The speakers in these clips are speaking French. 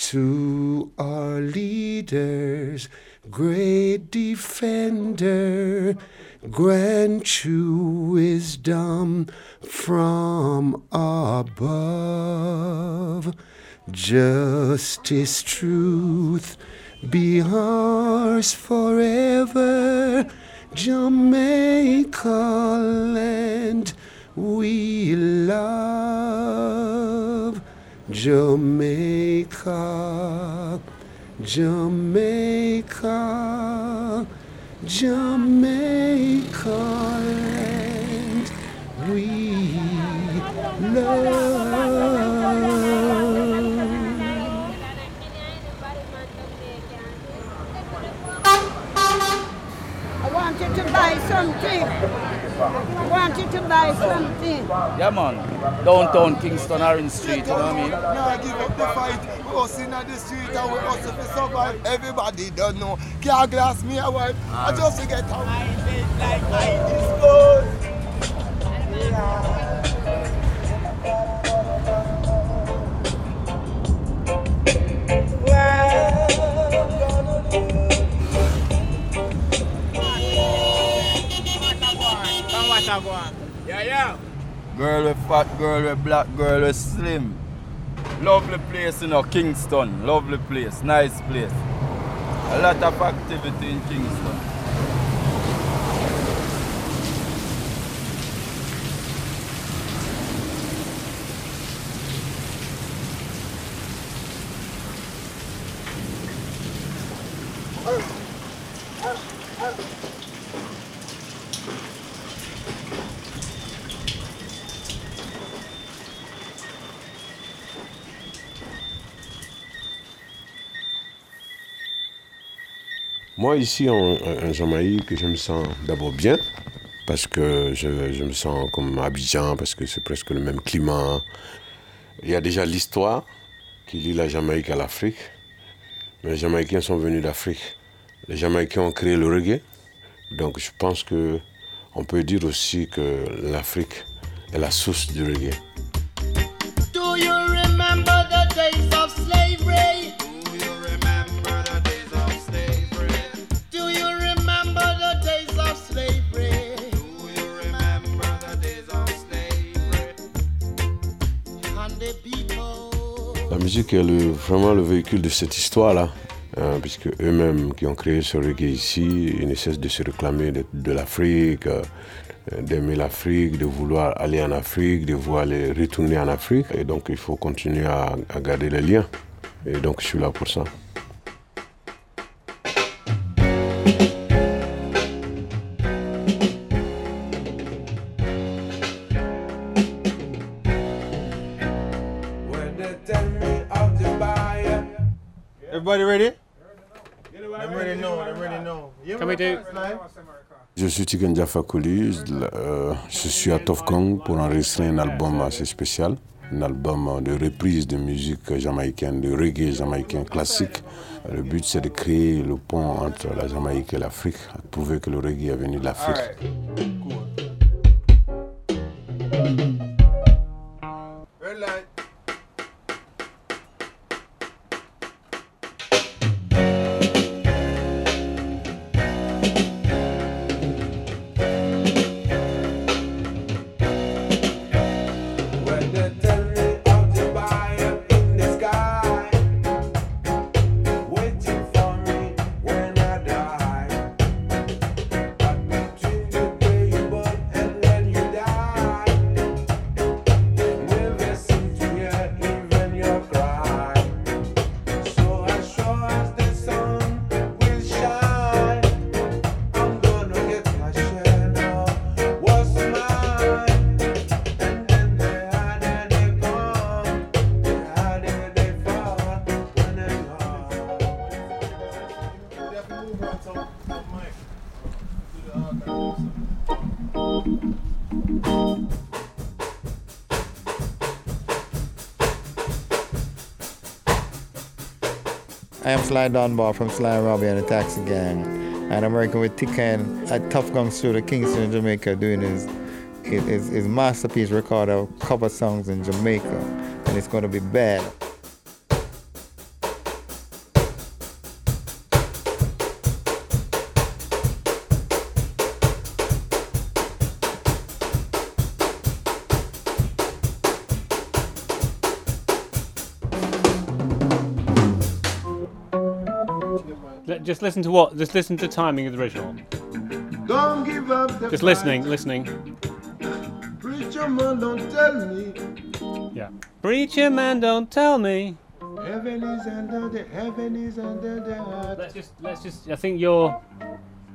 to our leaders, great defender, grant you wisdom from above. Justice, truth, be ours forever. Jamaica land we love. Jamaica, Jamaica, Jamaica land we love. I want you to buy something. I want you to buy something. Yeah, man. Downtown Kingston, Orange Street, you know what I mean? No, I give up the fight. We us in the street and we hustle to survive. Everybody don't know. Can't glass me a wife. I ah. just to get out. Like I discuss. Girl with fat, girl with black, girl with slim. Lovely place, you know, Kingston. Lovely place. Nice place. A lot of activity in Kingston. Moi, ici en, Jamaïque, je me sens d'abord bien, parce que je, me sens comme Abidjan, parce que c'est presque le même climat. Il y a déjà l'histoire qui lie la Jamaïque à l'Afrique. Les Jamaïcains sont venus d'Afrique. Les Jamaïcains ont créé le reggae. Donc je pense que on peut dire aussi que l'Afrique est la source du reggae. La musique est vraiment le véhicule de cette histoire-là, hein, puisque eux-mêmes qui ont créé ce reggae ici, ils ne cessent de se réclamer de, l'Afrique, euh, d'aimer l'Afrique, de vouloir aller en Afrique, de vouloir retourner en Afrique. Et donc il faut continuer à garder les liens. Et donc je suis là pour ça. Everybody ready? Them ready know, them ready know. You Can we do- Je suis Tiken Jaffa euh, je suis à Tofkong pour enregistrer un album assez spécial, un album de reprise de musique jamaïcaine, de reggae jamaïcain classique. Le but c'est de créer le pont entre la Jamaïque et l'Afrique, prouver que le reggae est venu de l'Afrique. I am Sly Dunbar from Sly and Robbie and the Taxi Gang, and I'm working with Tiken at Tough Gun Studio, Kingston, Jamaica, doing his, his, his, his masterpiece record of cover songs in Jamaica, and it's going to be bad. Just listen to what? Just listen to the timing of the original. Don't give up the Just fight. listening, listening. Preacher man, don't tell me. Yeah. Preacher man, don't tell me. Heaven is under the heaven is under the earth. Let's just, let's just. I think you're.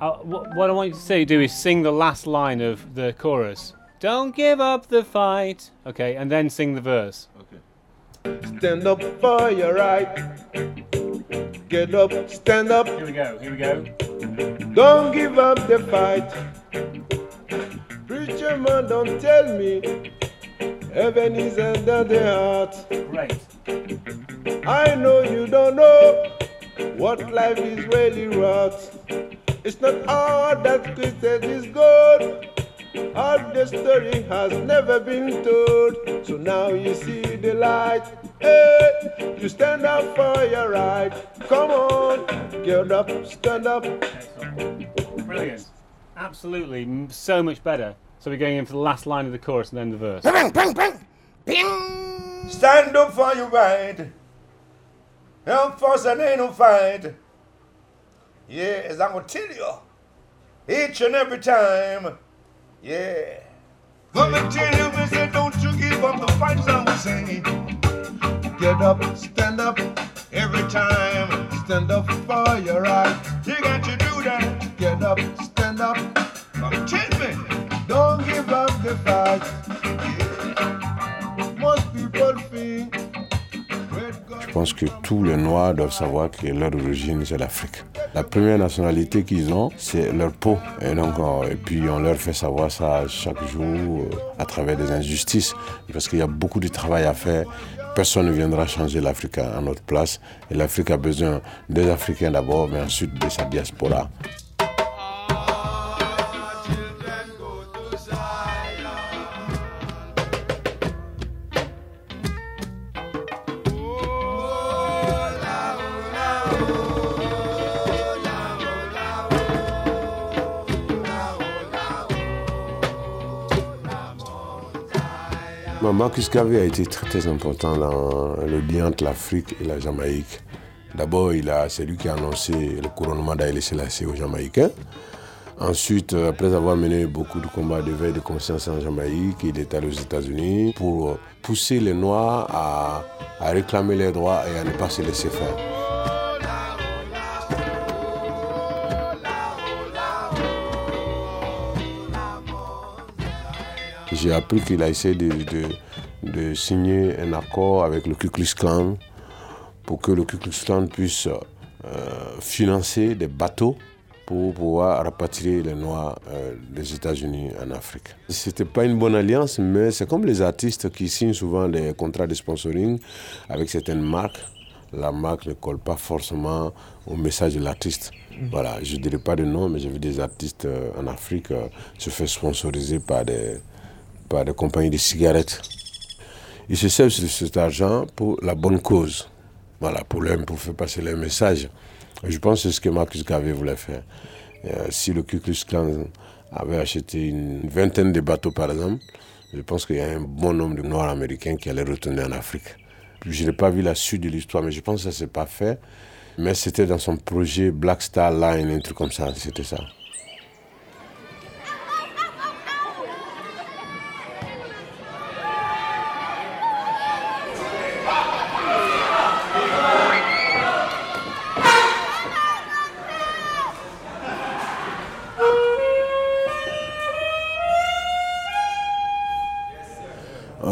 Uh, what, what I want you to say, do is sing the last line of the chorus. Don't give up the fight. Okay, and then sing the verse. Okay. Stand up for your right. Get up, stand up. Here we go. Here we go. Don't give up the fight. Preacher man, don't tell me. Heaven is under the heart. Great. I know you don't know what life is really worth. It's not all that Christian is good. All the story has never been told. So now you see the light. Hey, you stand up for your right. Come on, get up, stand up. Brilliant. Absolutely. So much better. So we're going in for the last line of the chorus and then the verse. Stand up for your right. Help force and ain't no fight. Yeah, as I'm gonna tell you, each and every time. Yeah. Let me tell you, me say, don't you give up the fight, I was saying. Get up, stand up. Every time, Stand up for your right. you got to do that. Get up, stand up. Don't give up the fight. Most people Je pense que tous les Noirs doivent savoir que leur origine, c'est l'Afrique. La première nationalité qu'ils ont, c'est leur peau. Et, donc, euh, et puis on leur fait savoir ça chaque jour euh, à travers des injustices. Parce qu'il y a beaucoup de travail à faire. Personne ne viendra changer l'Afrique à notre place. Et l'Afrique a besoin des Africains d'abord, mais ensuite de sa diaspora. Marcus Garvey a été très, très important dans le lien entre l'Afrique et la Jamaïque. D'abord, c'est lui qui a annoncé le couronnement d'Aïlé Selassie aux Jamaïcains. Ensuite, euh, après avoir mené beaucoup de combats d'éveil de conscience en Jamaïque, il est allé aux États-Unis pour pousser les Noirs à, à réclamer leurs droits et à ne pas se laisser faire. J'ai appris qu'il a essayé de, signer un accord avec le Ku Klux Klan pour que le Ku Klux Klan puisse euh, financer des bateaux pour pouvoir rapatrier les Noirs euh, des États-Unis en Afrique. C'était pas une bonne alliance, mais c'est comme les artistes qui signent souvent des contrats de sponsoring avec certaines marques. La marque ne colle pas forcément au message de l'artiste. Voilà, je ne dirais pas de nom, mais j'ai vu des artistes euh, en Afrique se faire sponsoriser par des, par des compagnies de cigarettes. Ils se servent de cet argent pour la bonne cause. Voilà, pour, pour faire passer leur message. Je pense que c'est ce que Marcus Garvey voulait faire. Euh, si le Ku Klux Klan avait acheté une vingtaine de bateaux, par exemple, je pense qu'il y a un bon nombre de Noirs américains qui allaient retourner en Afrique. Je n'ai pas vu la suite de l'histoire, mais je pense que ça ne s'est pas fait. Mais c'était dans son projet Black Star Line, un truc comme ça, c'était ça.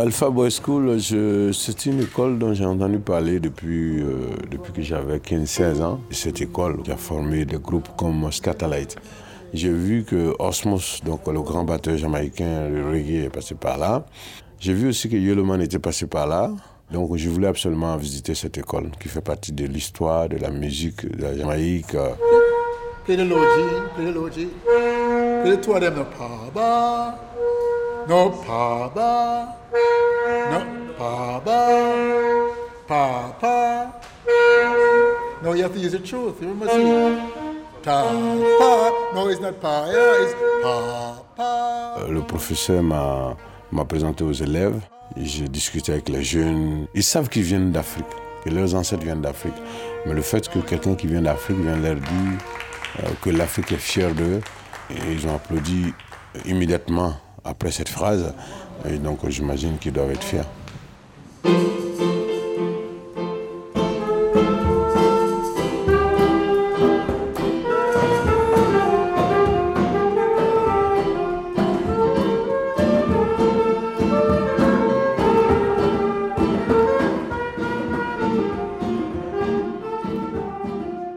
Alpha Boy School, c'est une école dont j'ai entendu parler depuis, euh, que j'avais 15-16 ans. Cette école a formé des groupes comme Scatterlight. J'ai vu que Osmos, le grand batteur jamaïcain, le reggae, est passé par là. J'ai vu aussi que Yellowman était passé par là. Donc je voulais absolument visiter cette école qui fait partie de l'histoire, de la musique de la Jamaïque. Euh, Play the low G, play the low G. Play the two of them, no Paba, no Paba, no Paba, Papa. No, you have to use the truth. You remember see? Ta, pa. No, it's not pa, Papa. Euh, Le professeur m'a présenté aux élèves. J'ai discuté avec les jeunes. Ils savent qu'ils viennent d'Afrique, que leurs ancêtres viennent d'Afrique. Mais le fait que quelqu'un qui vient d'Afrique vient leur dire euh, que l'Afrique est fière d'eux, et ils ont applaudi immédiatement après cette phrase. Et donc j'imagine qu'ils doivent être fiers.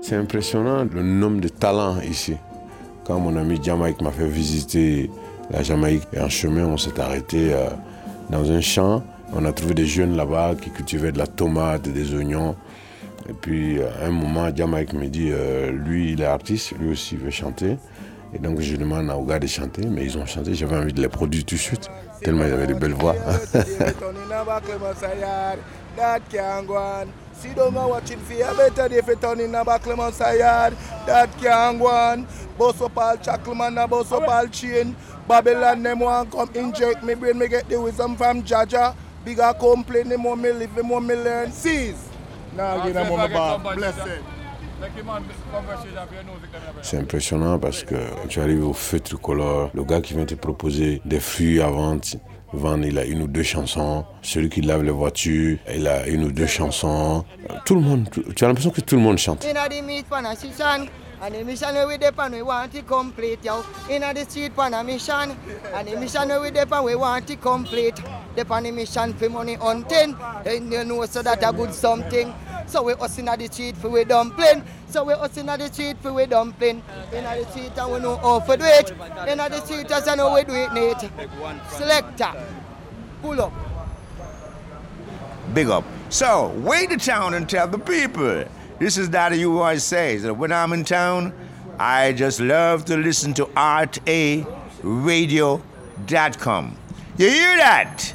C'est impressionnant le nombre de talents ici. Quand mon ami Jamaïque m'a fait visiter la Jamaïque, et en chemin, on s'est arrêté euh, dans un champ. On a trouvé des jeunes là-bas qui cultivaient de la tomate, des oignons. Et puis, à un moment, Jamaïque me dit, euh, lui, il est artiste, lui aussi, il veut chanter. Et donc, je demande à Ouga de chanter, mais ils ont chanté. J'avais envie de les produire tout de suite, tellement ils avaient de belles voix. lemon side. That can't go on. Boss up all Chuckleman and boss up all chain. Babylon them want come inject me brain. Me get the wisdom from Jaja. Bigger complain the more me live, the more me learn. Seize. Now give them on my back. Blessed. C'est impressionnant parce que tu arrives au feu tricolore, le gars qui vient te proposer des fruits à vendre, vendre, il a une ou deux chansons. Celui qui lave les voitures, il a une ou deux chansons. Tout le monde, tu as l'impression que tout le monde chante. And the mission where we dey pan we want it complete, yo. Inna the street pan a mission, and the mission where we dey pan we want it complete. Dey pan the mission for money hunting, and you know so that a good something. So we us inna the street for we dumpling. So we us inna the street for we dumpling. Inna the street and we know how to do it. Inna the street as I know we do it, Nate. Selector, pull up. Big up. So, way the town and tell the people. This is Daddy You always says that when I'm in town, I just love to listen to artaradio.com. You hear that?